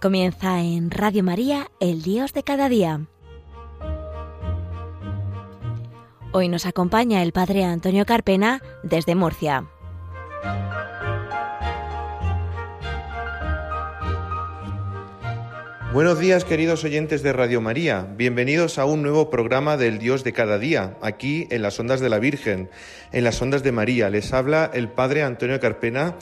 Comienza en Radio María, el Dios de cada día. Hoy nos acompaña el Padre Antonio Carpena desde Murcia. Buenos días queridos oyentes de Radio María, bienvenidos a un nuevo programa del Dios de cada día, aquí en las ondas de la Virgen, en las ondas de María. Les habla el Padre Antonio Carpena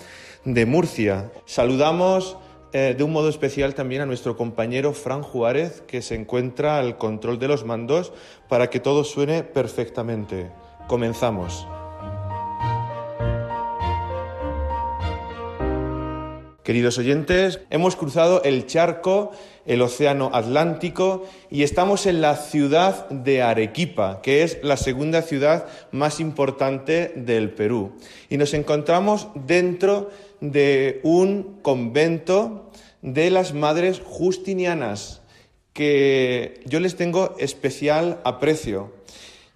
de Murcia. Saludamos eh, de un modo especial también a nuestro compañero Fran Juárez, que se encuentra al control de los mandos para que todo suene perfectamente. Comenzamos. Queridos oyentes, hemos cruzado el charco, el Océano Atlántico y estamos en la ciudad de Arequipa, que es la segunda ciudad más importante del Perú. Y nos encontramos dentro de un convento de las Madres Justinianas, que yo les tengo especial aprecio.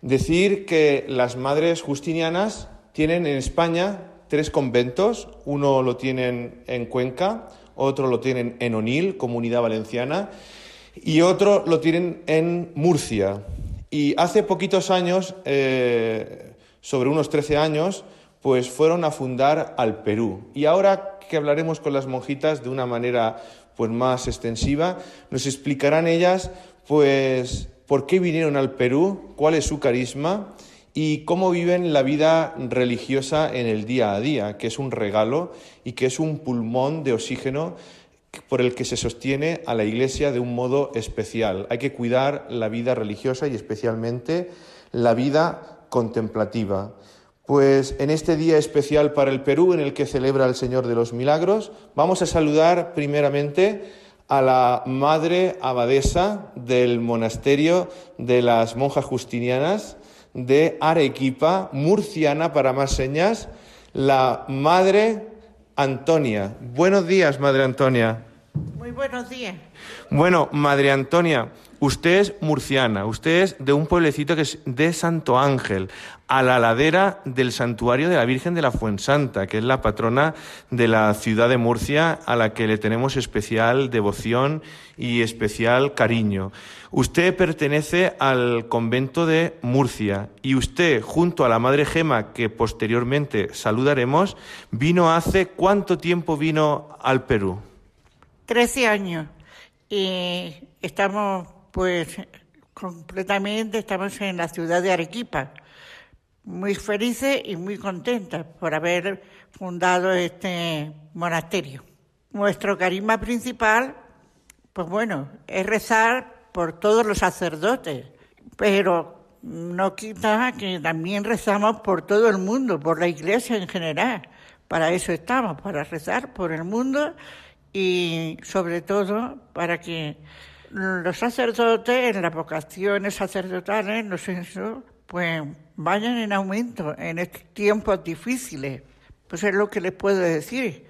Decir que las Madres Justinianas tienen en España tres conventos, uno lo tienen en Cuenca, otro lo tienen en Onil, Comunidad Valenciana, y otro lo tienen en Murcia. Y hace poquitos años, eh, sobre unos 13 años, pues fueron a fundar al Perú. Y ahora que hablaremos con las monjitas de una manera pues más extensiva, nos explicarán ellas pues por qué vinieron al Perú, cuál es su carisma y cómo viven la vida religiosa en el día a día, que es un regalo y que es un pulmón de oxígeno por el que se sostiene a la Iglesia de un modo especial. Hay que cuidar la vida religiosa y especialmente la vida contemplativa. Pues en este día especial para el Perú, en el que celebra el Señor de los Milagros, vamos a saludar primeramente a la madre abadesa del monasterio de las monjas justinianas, de Arequipa, murciana para más señas, la Madre Antonia. Buenos días, Madre Antonia. Muy buenos días. Bueno, Madre Antonia, usted es murciana, usted es de un pueblecito que es de Santo Ángel, a la ladera del santuario de la Virgen de la Fuensanta, que es la patrona de la ciudad de Murcia, a la que le tenemos especial devoción y especial cariño. Usted pertenece al convento de Murcia y usted, junto a la Madre Gema, que posteriormente saludaremos, vino hace cuánto tiempo vino al Perú? Trece años. Y estamos, pues, completamente, estamos en la ciudad de Arequipa. Muy felices y muy contentas por haber fundado este monasterio. Nuestro carisma principal, pues bueno, es rezar por todos los sacerdotes, pero no quita que también rezamos por todo el mundo, por la iglesia en general. Para eso estamos, para rezar por el mundo y sobre todo para que los sacerdotes en las vocaciones sacerdotales, no sé eso, pues vayan en aumento en estos tiempos difíciles. Pues es lo que les puedo decir.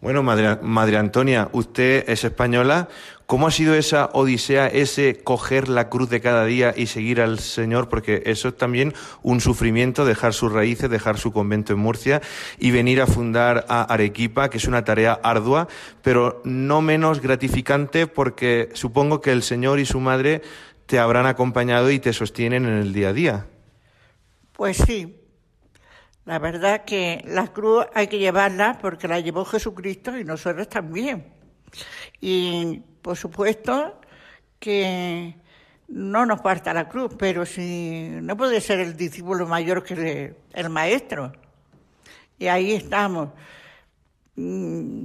Bueno, Madre, Madre Antonia, usted es española. ¿Cómo ha sido esa odisea, ese coger la cruz de cada día y seguir al Señor? Porque eso es también un sufrimiento, dejar sus raíces, dejar su convento en Murcia y venir a fundar a Arequipa, que es una tarea ardua, pero no menos gratificante porque supongo que el Señor y su madre te habrán acompañado y te sostienen en el día a día. Pues sí, la verdad que la cruz hay que llevarla porque la llevó Jesucristo y nosotros también. Y por supuesto que no nos falta la cruz, pero si no puede ser el discípulo mayor que el, maestro. Y ahí estamos. Mm,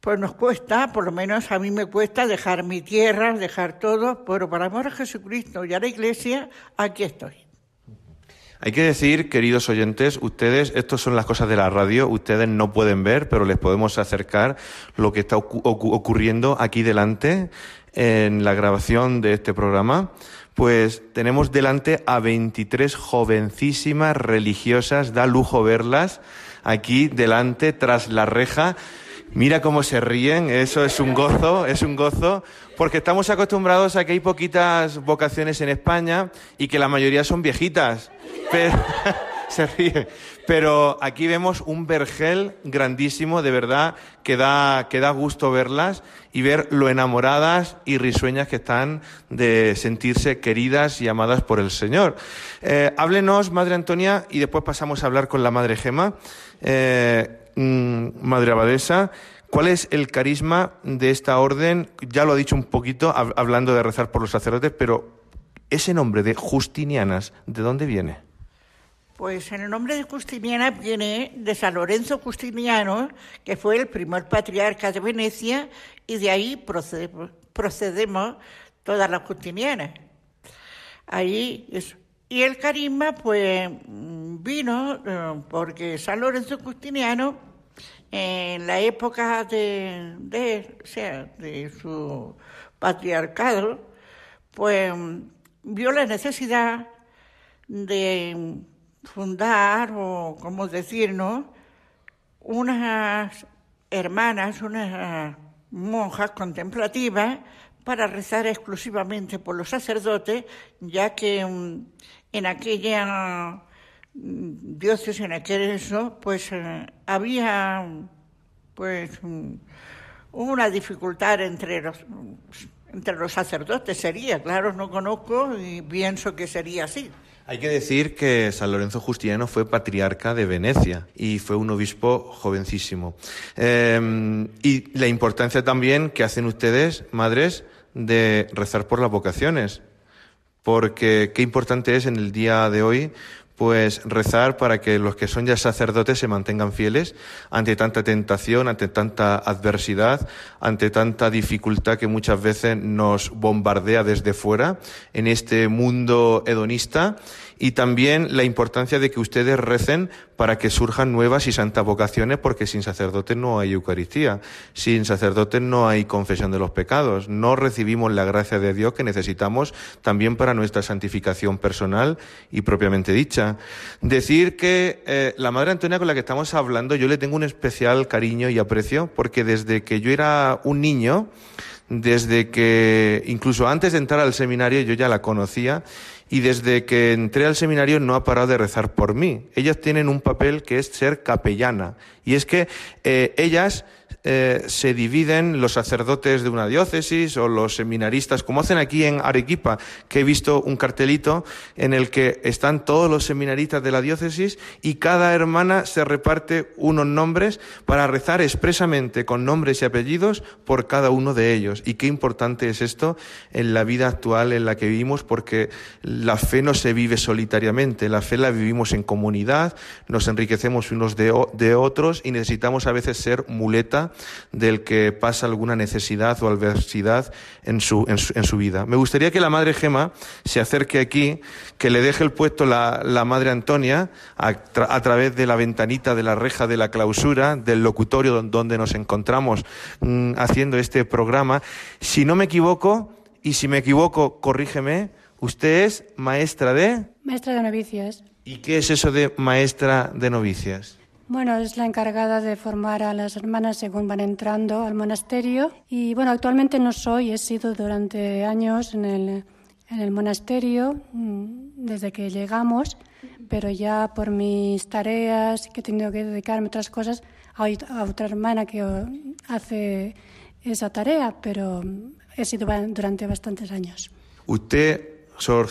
pues nos cuesta, por lo menos a mí me cuesta dejar mi tierra, dejar todo, pero por amor a Jesucristo y a la iglesia, aquí estoy. Hay que decir, queridos oyentes, ustedes, estas son las cosas de la radio, ustedes no pueden ver, pero les podemos acercar lo que está ocurriendo aquí delante en la grabación de este programa. Pues tenemos delante a 23 jovencísimas religiosas, da lujo verlas aquí delante, tras la reja. Mira cómo se ríen, eso es un gozo, es un gozo, porque estamos acostumbrados a que hay poquitas vocaciones en España y que la mayoría son viejitas. se ríe. Pero aquí vemos un vergel grandísimo, de verdad, que da, que da gusto verlas y ver lo enamoradas y risueñas que están de sentirse queridas y amadas por el Señor. Eh, háblenos, Madre Antonia, y después pasamos a hablar con la Madre Gema, eh, mm, Madre Abadesa. ¿Cuál es el carisma de esta orden? Ya lo ha dicho un poquito hablando de rezar por los sacerdotes, pero ese nombre de Justinianas, ¿de dónde viene? Pues el nombre de Justiniana viene de San Lorenzo Justiniano, que fue el primer patriarca de Venecia, y de ahí procedemos, todas las justinianas. Ahí Y el carisma, pues, vino eh, porque San Lorenzo Justiniano, en la época de, de, sea, de su patriarcado, pues vio la necesidad de fundar, o como decir, ¿no? Unas hermanas, unas monjas contemplativas para rezar exclusivamente por los sacerdotes, ya que mm, en aquella mm, diócesis, en aquel eso, pues eh, había pues mm, una dificultad entre los entre los sacerdotes sería, claro, no conozco y pienso que sería así. Hay que decir que San Lorenzo Justiniano fue patriarca de Venecia y fue un obispo jovencísimo. Em, y la importancia también que hacen ustedes, madres, de rezar por las vocaciones. Porque qué importante es en el día de hoy pues rezar para que los que son ya sacerdotes se mantengan fieles ante tanta tentación, ante tanta adversidad, ante tanta dificultad que muchas veces nos bombardea desde fuera en este mundo hedonista. Y también la importancia de que ustedes recen para que surjan nuevas y santas vocaciones, porque sin sacerdotes no hay Eucaristía, sin sacerdotes no hay confesión de los pecados, no recibimos la gracia de Dios que necesitamos también para nuestra santificación personal y propiamente dicha. Decir que eh, la Madre Antonia con la que estamos hablando, yo le tengo un especial cariño y aprecio, porque desde que yo era un niño, desde que incluso antes de entrar al seminario yo ya la conocía y desde que entré al seminario no ha parado de rezar por mí. Ellas tienen un papel que es ser capellana y es que eh, ellas eh, se dividen los sacerdotes de una diócesis o los seminaristas, como hacen aquí en Arequipa, que he visto un cartelito en el que están todos los seminaristas de la diócesis y cada hermana se reparte unos nombres para rezar expresamente con nombres y apellidos por cada uno de ellos. Y qué importante es esto en la vida actual en la que vivimos, porque la fe no se vive solitariamente, la fe la vivimos en comunidad, nos enriquecemos unos de, de otros y necesitamos a veces ser muleta del que pasa alguna necesidad o adversidad en su, en su, vida. Me gustaría que la Madre Gema se acerque aquí, que le deje el puesto la, la Madre Antonia a, a, través de la ventanita de la reja de la clausura del locutorio donde nos encontramos mm, haciendo este programa. Si no me equivoco, y si me equivoco, corrígeme, usted es maestra de... Maestra de novicias. ¿Y qué es eso de maestra de novicias? Bueno, es la encargada de formar a las hermanas según van entrando al monasterio. Y bueno, actualmente no soy, he sido durante años en el, en el monasterio mm, desde que llegamos, pero ya por mis tareas que he tenido que dedicarme a otras cosas, hay otra hermana que hace esa tarea, pero he sido durante bastantes años. Usted, Sor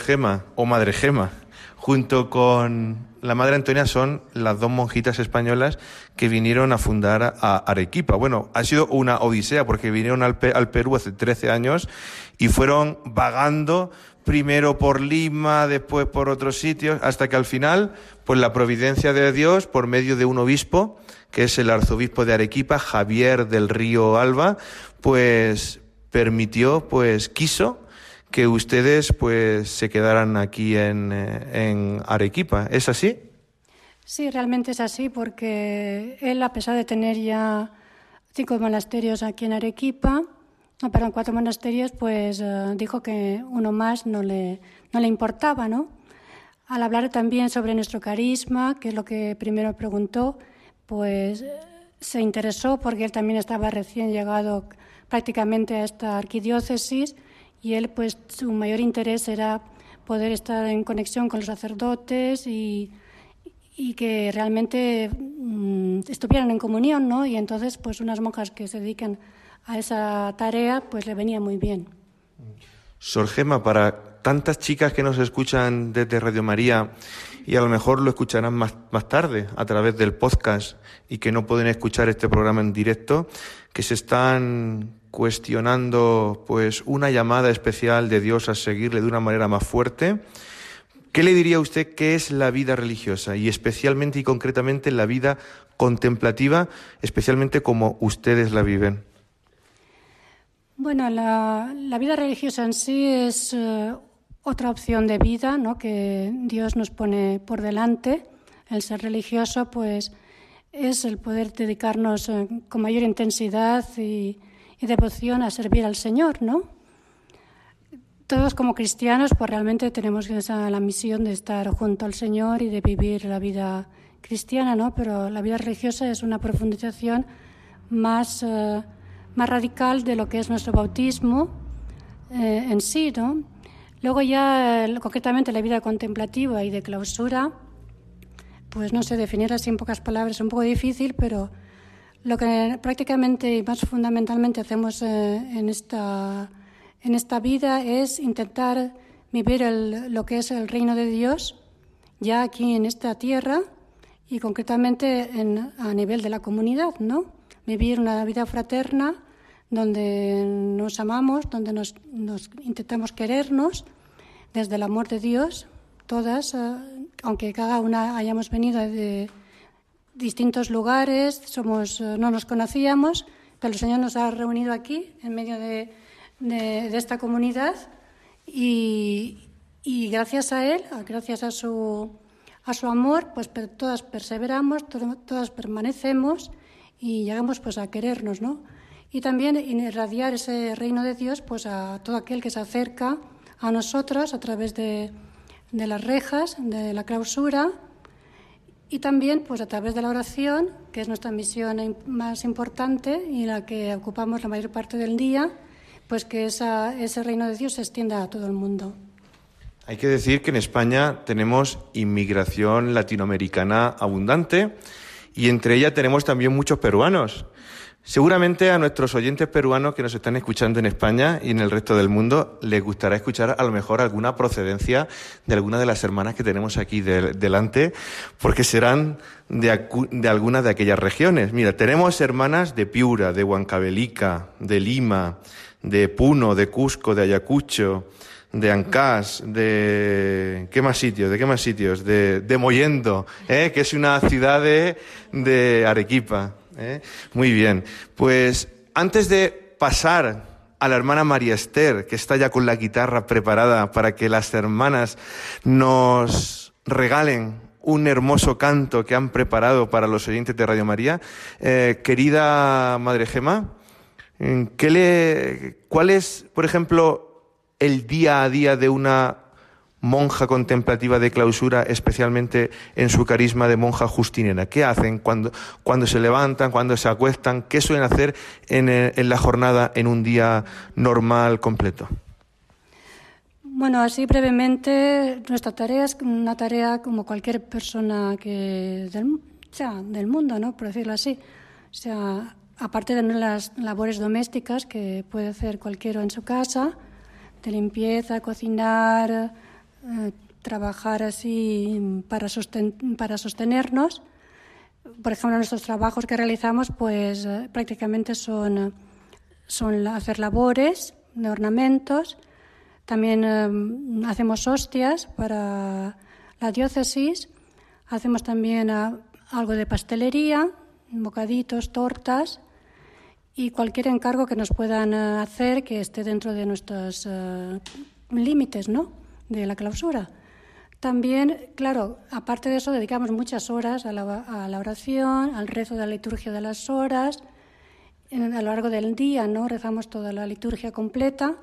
o Madre Gema, junto con la Madre Antonia son las dos monjitas españolas que vinieron a fundar a Arequipa. Bueno, ha sido una odisea porque vinieron al, Perú hace 13 años y fueron vagando primero por Lima, después por otros sitios, hasta que al final, pues la providencia de Dios, por medio de un obispo, que es el arzobispo de Arequipa, Javier del Río Alba, pues permitió, pues quiso que ustedes pues se quedaran aquí en, eh, en Arequipa. ¿Es así? Sí, realmente es así porque él, a pesar de tener ya cinco monasterios aquí en Arequipa, no, perdón, cuatro monasterios, pues eh, dijo que uno más no le, no le importaba, ¿no? Al hablar también sobre nuestro carisma, que es lo que primero preguntó, pues se interesó porque él también estaba recién llegado prácticamente a esta arquidiócesis y él pues su mayor interés era poder estar en conexión con los sacerdotes y, que realmente mm, estuvieran en comunión, ¿no? Y entonces, pues unas monjas que se dedican a esa tarea, pues le venía muy bien. Sor Gema, para tantas chicas que nos escuchan desde Radio María y a lo mejor lo escucharán más, más tarde a través del podcast y que no pueden escuchar este programa en directo, que se están cuestionando pues una llamada especial de Dios a seguirle de una manera más fuerte, ¿Qué le diría usted que es la vida religiosa y especialmente y concretamente la vida contemplativa, especialmente como ustedes la viven? Bueno, la, vida religiosa en sí es eh, otra opción de vida ¿no? que Dios nos pone por delante. El ser religioso, pues, es el poder dedicarnos eh, con mayor intensidad y, y devoción a servir al Señor, ¿no? todos como cristianos, pues realmente tenemos esa, la misión de estar junto al Señor y de vivir la vida cristiana, ¿no? Pero la vida religiosa es una profundización más, eh, más radical de lo que es nuestro bautismo eh, en sí, ¿no? Luego ya, concretamente, la vida contemplativa y de clausura, pues no sé, definir así en pocas palabras es un poco difícil, pero lo que prácticamente y más fundamentalmente hacemos eh, en esta en esta vida es intentar vivir lo que es el reino de Dios ya aquí en esta tierra y concretamente a nivel de la comunidad, ¿no? Vivir una vida fraterna donde nos amamos, donde nos, intentamos querernos desde el amor de Dios, todas, eh, aunque cada una hayamos venido de distintos lugares, somos, eh, no nos conocíamos, pero el Señor nos ha reunido aquí en medio de de, esta comunidad y, gracias a él, gracias a su, a su amor, pues todas perseveramos, todas permanecemos y llegamos pues a querernos, ¿no? Y también irradiar ese reino de Dios pues a todo aquel que se acerca a nosotros a través de, de las rejas, de la clausura y también pues a través de la oración, que es nuestra misión más importante y la que ocupamos la mayor parte del día pues que ese reino de Dios se extienda a todo el mundo. Hay que decir que en España tenemos inmigración latinoamericana abundante y entre ella tenemos también muchos peruanos. Seguramente a nuestros oyentes peruanos que nos están escuchando en España y en el resto del mundo les gustará escuchar a lo mejor alguna procedencia de alguna de las hermanas que tenemos aquí delante, porque serán de, de algunas de aquellas regiones. Mira, tenemos hermanas de Piura, de Huancavelica, de Lima, de Puno, de Cusco, de Ayacucho, de Ancás, de ¿qué más sitios? ¿De qué más sitios? De, de Moyendo, ¿eh? que es una ciudad de, Arequipa. ¿Eh? Muy bien. Pues antes de pasar a la hermana María Esther, que está ya con la guitarra preparada para que las hermanas nos regalen un hermoso canto que han preparado para los oyentes de Radio María. Eh, querida Madre Gema, ¿Qué le, ¿Cuál es, por ejemplo, el día a día de una monja contemplativa de clausura, especialmente en su carisma de monja justinera? ¿Qué hacen cuando, cuando se levantan, cuando se acuestan? ¿Qué suelen hacer en, eh, en la jornada en un día normal completo? Bueno, así brevemente, nuestra tarea es una tarea como cualquier persona que del, del mundo, ¿no? Por decirlo así. O sea, aparte de las labores domésticas que puede hacer cualquiera en su casa, de limpieza, cocinar, eh, trabajar así para, sostenernos. Por ejemplo, nuestros trabajos que realizamos pues eh, prácticamente son, hacer labores de ornamentos. También eh, hacemos hostias para la diócesis. Hacemos también algo de pastelería, bocaditos, tortas y cualquier encargo que nos puedan hacer que esté dentro de nuestros límites ¿no? De la clausura. También, claro, aparte de eso, dedicamos muchas horas a la, oración, al rezo de la liturgia de las horas. a lo largo del día, ¿no? Rezamos toda la liturgia completa.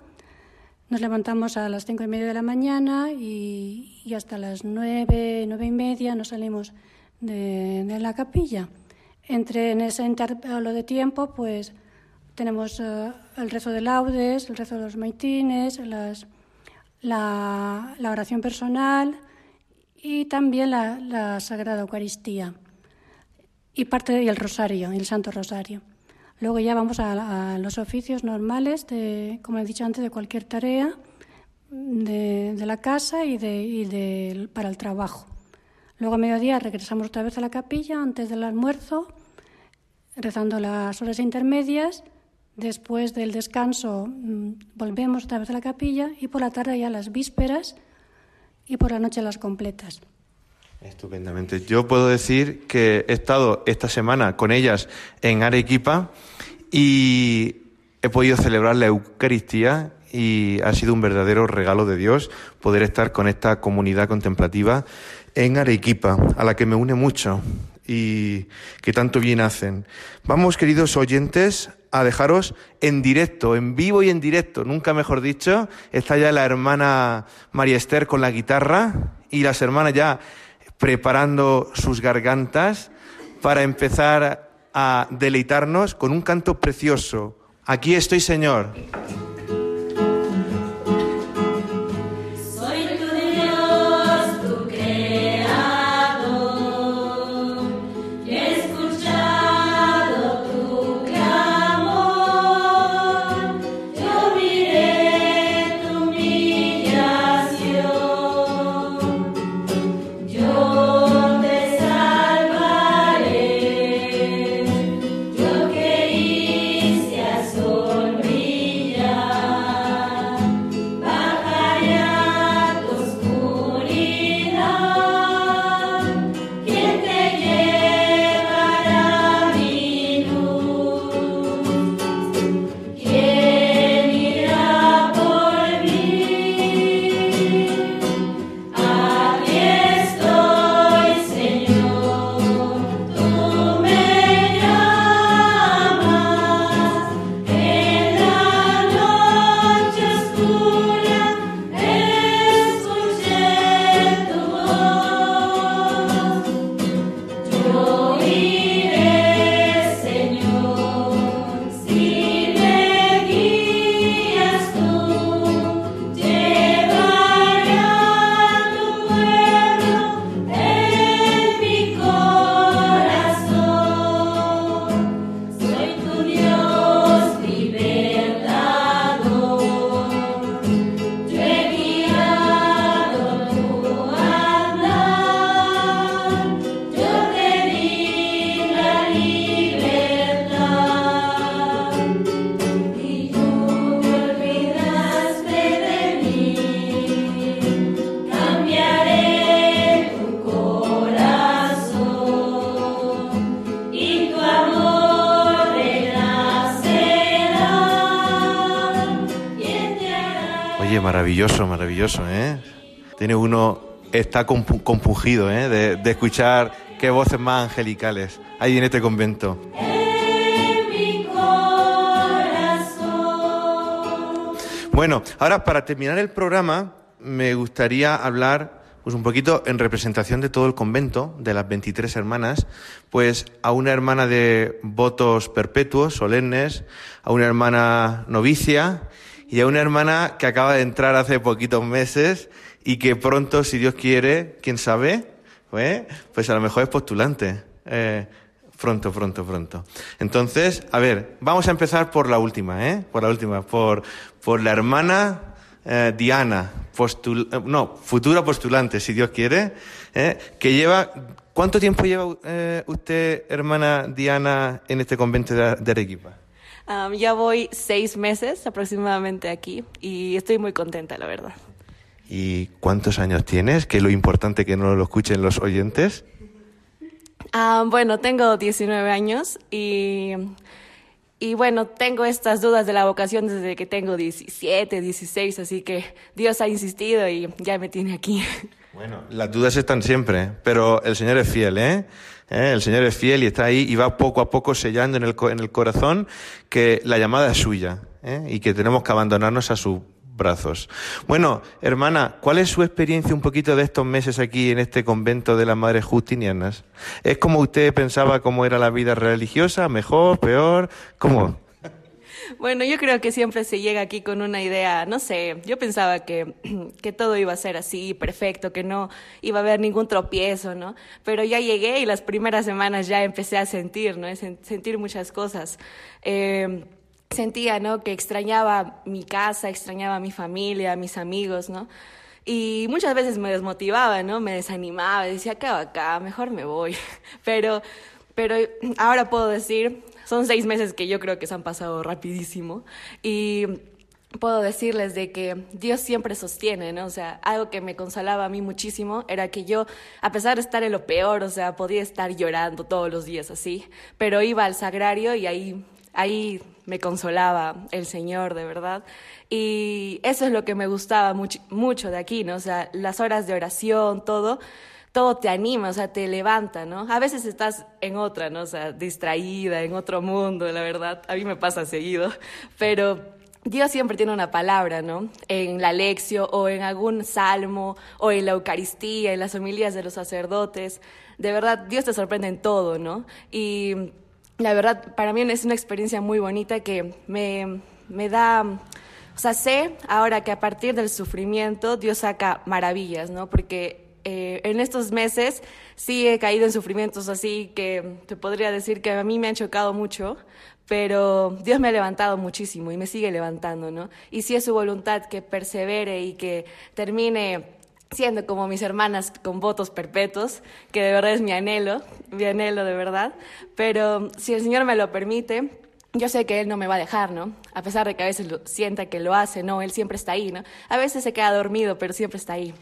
Nos levantamos a las cinco y media de la mañana y, hasta las nueve, nueve y media nos salimos de, de la capilla. Entre en ese intervalo de tiempo, pues tenemos eh, el rezo de laudes, el rezo de los maitines, la, oración personal y también la, Sagrada Eucaristía y parte del Rosario, el Santo Rosario. Luego ya vamos a, los oficios normales, de, como he dicho antes, de cualquier tarea de, la casa y, de, para el trabajo. Luego a mediodía regresamos otra vez a la capilla antes del almuerzo, rezando las horas intermedias. Después del descanso mm, volvemos otra vez a la capilla y por la tarde ya las vísperas y por la noche las completas. Estupendamente. Yo puedo decir que he estado esta semana con ellas en Arequipa y he podido celebrar la Eucaristía y ha sido un verdadero regalo de Dios poder estar con esta comunidad contemplativa en Arequipa, a la que me une mucho y que tanto bien hacen. Vamos, queridos oyentes, a dejaros en directo, en vivo y en directo, nunca mejor dicho. Está ya la hermana María Esther con la guitarra y las hermanas ya preparando sus gargantas para empezar a deleitarnos con un canto precioso. Aquí estoy, Señor. Maravilloso, ¿eh? Tiene uno, está compungido, ¿eh? De, escuchar qué voces más angelicales hay en este convento. Bueno, ahora para terminar el programa me gustaría hablar pues un poquito en representación de todo el convento, de las 23 hermanas, pues a una hermana de votos perpetuos, solemnes, a una hermana novicia y a una hermana que acaba de entrar hace poquitos meses y que pronto, si Dios quiere, quién sabe, pues, pues a lo mejor es postulante. Eh, pronto, pronto, pronto. Entonces, a ver, vamos a empezar por la última, ¿eh? Por la última, por, por la hermana eh, Diana, postul, eh, no, futura postulante, si Dios quiere, ¿eh? que lleva, ¿cuánto tiempo lleva usted, hermana Diana, en este convento de, de Arequipa? Ya voy seis meses aproximadamente aquí y estoy muy contenta, la verdad. ¿Y cuántos años tienes? Que es lo importante que no lo escuchen los oyentes. bueno, tengo 19 años y, y bueno, tengo estas dudas de la vocación desde que tengo 17, 16, así que Dios ha insistido y ya me tiene aquí. Bueno, las dudas están siempre, pero el Señor es fiel, ¿eh? ¿Eh? El Señor es fiel y está ahí y va poco a poco sellando en el, en el corazón que la llamada es suya ¿eh? y que tenemos que abandonarnos a sus brazos. Bueno, hermana, ¿cuál es su experiencia un poquito de estos meses aquí en este convento de las Madres Justinianas? ¿Es como usted pensaba cómo era la vida religiosa? ¿Mejor? ¿Peor? ¿Cómo? Bueno, yo creo que siempre se llega aquí con una idea, no sé, yo pensaba que, que todo iba a ser así, perfecto, que no iba a haber ningún tropiezo, ¿no? Pero ya llegué y las primeras semanas ya empecé a sentir, ¿no? Sentir muchas cosas. Eh, sentía, ¿no? Que extrañaba mi casa, extrañaba mi familia, mis amigos, ¿no? Y muchas veces me desmotivaba, ¿no? Me desanimaba, decía, ¿qué hago acá? Mejor me voy. Pero, pero ahora puedo decir, son seis meses que yo creo que se han pasado rapidísimo y puedo decirles de que Dios siempre sostiene, ¿no? O sea, algo que me consolaba a mí muchísimo era que yo, a pesar de estar en lo peor, o sea, podía estar llorando todos los días así, pero iba al sagrario y ahí, ahí me consolaba el Señor, de verdad. Y eso es lo que me gustaba mucho, mucho de aquí, ¿no? O sea, las horas de oración, todo, todo te anima, o sea, te levanta, ¿no? A veces estás en otra, ¿no? O sea, distraída, en otro mundo, la verdad. A mí me pasa seguido, pero Dios siempre tiene una palabra, ¿no? En la lección o en algún salmo o en la Eucaristía, en las homilías de los sacerdotes. De verdad, Dios te sorprende en todo, ¿no? Y la verdad, para mí es una experiencia muy bonita que me, me da, o sea, sé ahora que a partir del sufrimiento Dios saca maravillas, ¿no? Porque eh, en estos meses sí he caído en sufrimientos así que te podría decir que a mí me han chocado mucho, pero Dios me ha levantado muchísimo y me sigue levantando, ¿no? Y si es su voluntad que persevere y que termine siendo como mis hermanas con votos perpetuos, que de verdad es mi anhelo, mi anhelo de verdad, pero si el Señor me lo permite, yo sé que Él no me va a dejar, ¿no? A pesar de que a veces lo, sienta que lo hace, no, Él siempre está ahí, ¿no? A veces se queda dormido, pero siempre está ahí.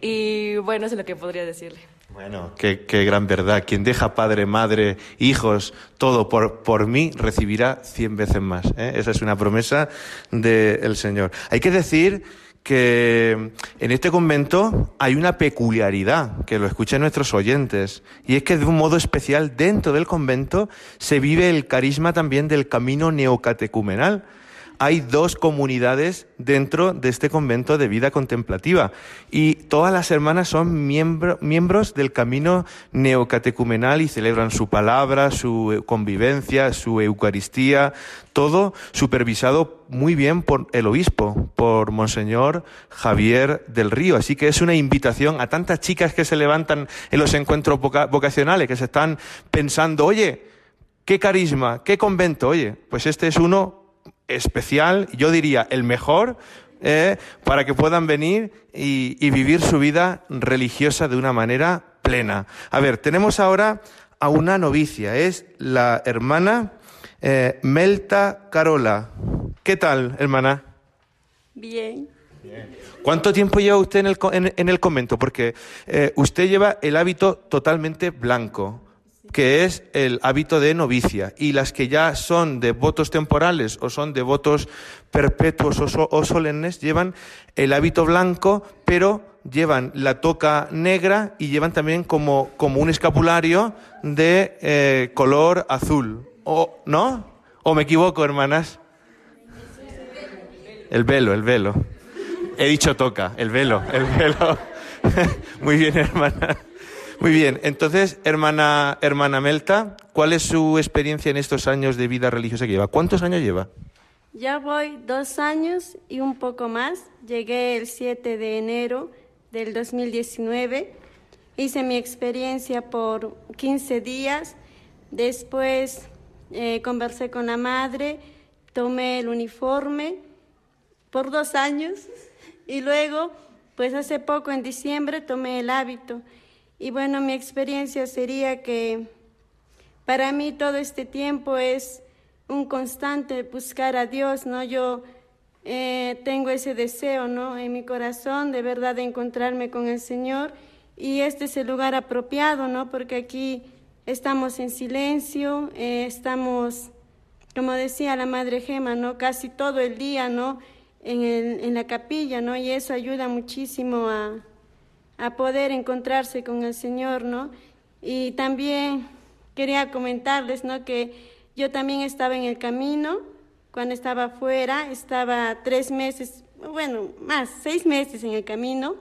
Y bueno, eso es lo que podría decirle. Bueno, qué, gran verdad. Quien deja padre, madre, hijos, todo por, por mí, recibirá cien veces más. ¿eh? Esa es una promesa del Señor. Hay que decir que en este convento hay una peculiaridad, que lo escuchen nuestros oyentes, y es que de un modo especial dentro del convento se vive el carisma también del camino neocatecumenal hay dos comunidades dentro de este convento de vida contemplativa y todas las hermanas son miembros del camino neocatecumenal y celebran su palabra, su convivencia, su Eucaristía, todo supervisado muy bien por el obispo, por Monseñor Javier del Río. Así que es una invitación a tantas chicas que se levantan en los encuentros vocacionales, que se están pensando, oye, qué carisma, qué convento, oye, pues este es uno especial, yo diría el mejor, eh, para que puedan venir y, vivir su vida religiosa de una manera plena. A ver, tenemos ahora a una novicia, es la hermana eh, Melta Carola. ¿Qué tal, hermana? Bien. ¿Cuánto tiempo lleva usted en el, en, el convento? Porque eh, usted lleva el hábito totalmente blanco que es el hábito de novicia, y las que ya son de votos temporales o son de votos perpetuos o, solemnes llevan el hábito blanco, pero llevan la toca negra y llevan también como, como un escapulario de eh, color azul. ¿O, ¿No? ¿O me equivoco, hermanas? El velo, el velo. He dicho toca, el velo, el velo. Muy bien, hermana. Muy bien, entonces, hermana, hermana Melta, ¿cuál es su experiencia en estos años de vida religiosa que lleva? ¿Cuántos años lleva? Ya voy dos años y un poco más. Llegué el 7 de enero del 2019. Hice mi experiencia por 15 días. Después eh, conversé con la madre, tomé el uniforme por dos años y luego, pues hace poco, en diciembre, tomé el hábito. Y bueno, mi experiencia sería que para mí todo este tiempo es un constante buscar a Dios, ¿no? Yo eh, tengo ese deseo, ¿no? En mi corazón de verdad de encontrarme con el Señor y este es el lugar apropiado, ¿no? Porque aquí estamos en silencio, eh, estamos, como decía la Madre Gema, ¿no? Casi todo el día, ¿no? En, el, en la capilla, ¿no? Y eso ayuda muchísimo a, a poder encontrarse con el Señor, ¿no? Y también quería comentarles, ¿no? Que yo también estaba en el camino, cuando estaba afuera, estaba tres meses, bueno, más, seis meses en el camino.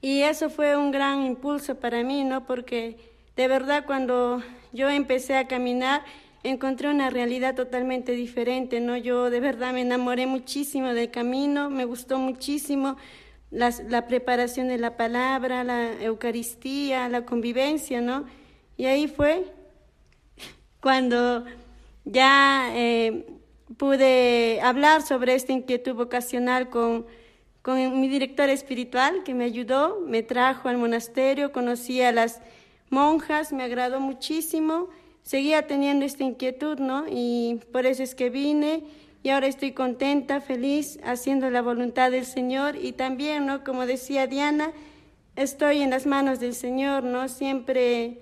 Y eso fue un gran impulso para mí, ¿no? Porque de verdad cuando yo empecé a caminar, encontré una realidad totalmente diferente, ¿no? Yo de verdad me enamoré muchísimo del camino, me gustó muchísimo la preparación de la palabra, la Eucaristía, la convivencia, ¿no? Y ahí fue cuando ya eh, pude hablar sobre esta inquietud vocacional con, con mi director espiritual que me ayudó, me trajo al monasterio, conocí a las monjas, me agradó muchísimo, seguía teniendo esta inquietud, ¿no? Y por eso es que vine y ahora estoy contenta, feliz, haciendo la voluntad del Señor y también, ¿no? Como decía Diana, estoy en las manos del Señor, ¿no? Siempre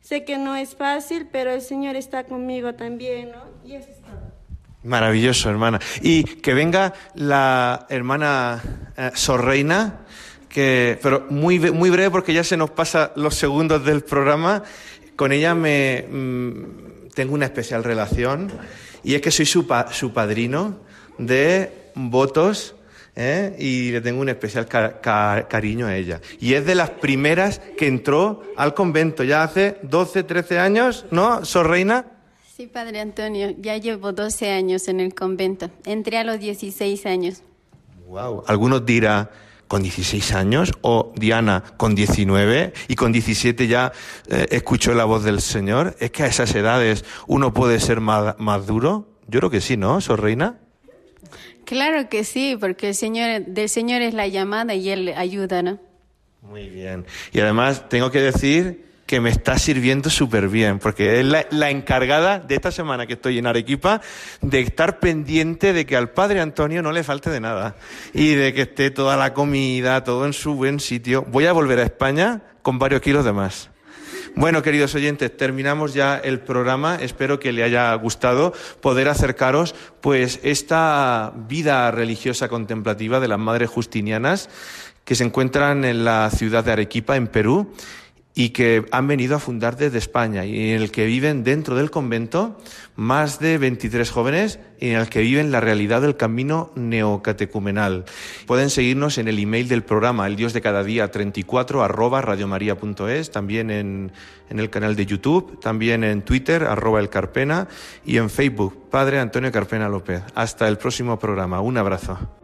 sé que no es fácil, pero el Señor está conmigo también, ¿no? Y es todo. Maravilloso, hermana. Y que venga la hermana eh, Sorreina, que, pero muy, muy breve porque ya se nos pasa los segundos del programa. Con ella me mm, tengo una especial relación y es que soy su, su padrino de votos ¿eh? y le tengo un especial cariño a ella. Y es de las primeras que entró al convento, ya hace 12, 13 años, ¿no, Sor Reina? Sí, Padre Antonio, ya llevo 12 años en el convento. Entré a los 16 años. Wow. Algunos dirán, con 16 años o Diana con 19 y con 17 ya eh, escuchó la voz del Señor? ¿Es que a esas edades uno puede ser más, más duro? Yo creo que sí, ¿no, Sor Reina? Claro que sí, porque el Señor, del Señor es la llamada y Él ayuda, ¿no? Muy bien. Y además tengo que decir que me está sirviendo súper bien, porque es la, encargada de esta semana que estoy en Arequipa de estar pendiente de que al Padre Antonio no le falte de nada y de que esté toda la comida, todo en su buen sitio. Voy a volver a España con varios kilos de más. Bueno, queridos oyentes, terminamos ya el programa. Espero que le haya gustado poder acercaros, pues, esta vida religiosa contemplativa de las Madres Justinianas que se encuentran en la ciudad de Arequipa, en Perú y que han venido a fundar desde España y en el que viven dentro del convento más de 23 jóvenes y en el que viven la realidad del camino neocatecumenal. Pueden seguirnos en el email del programa El Dios de cada día 34 arroba radiomaria.es, también en, en, el canal de YouTube, también en Twitter arroba el y en Facebook Padre Antonio Carpena López. Hasta el próximo programa. Un abrazo.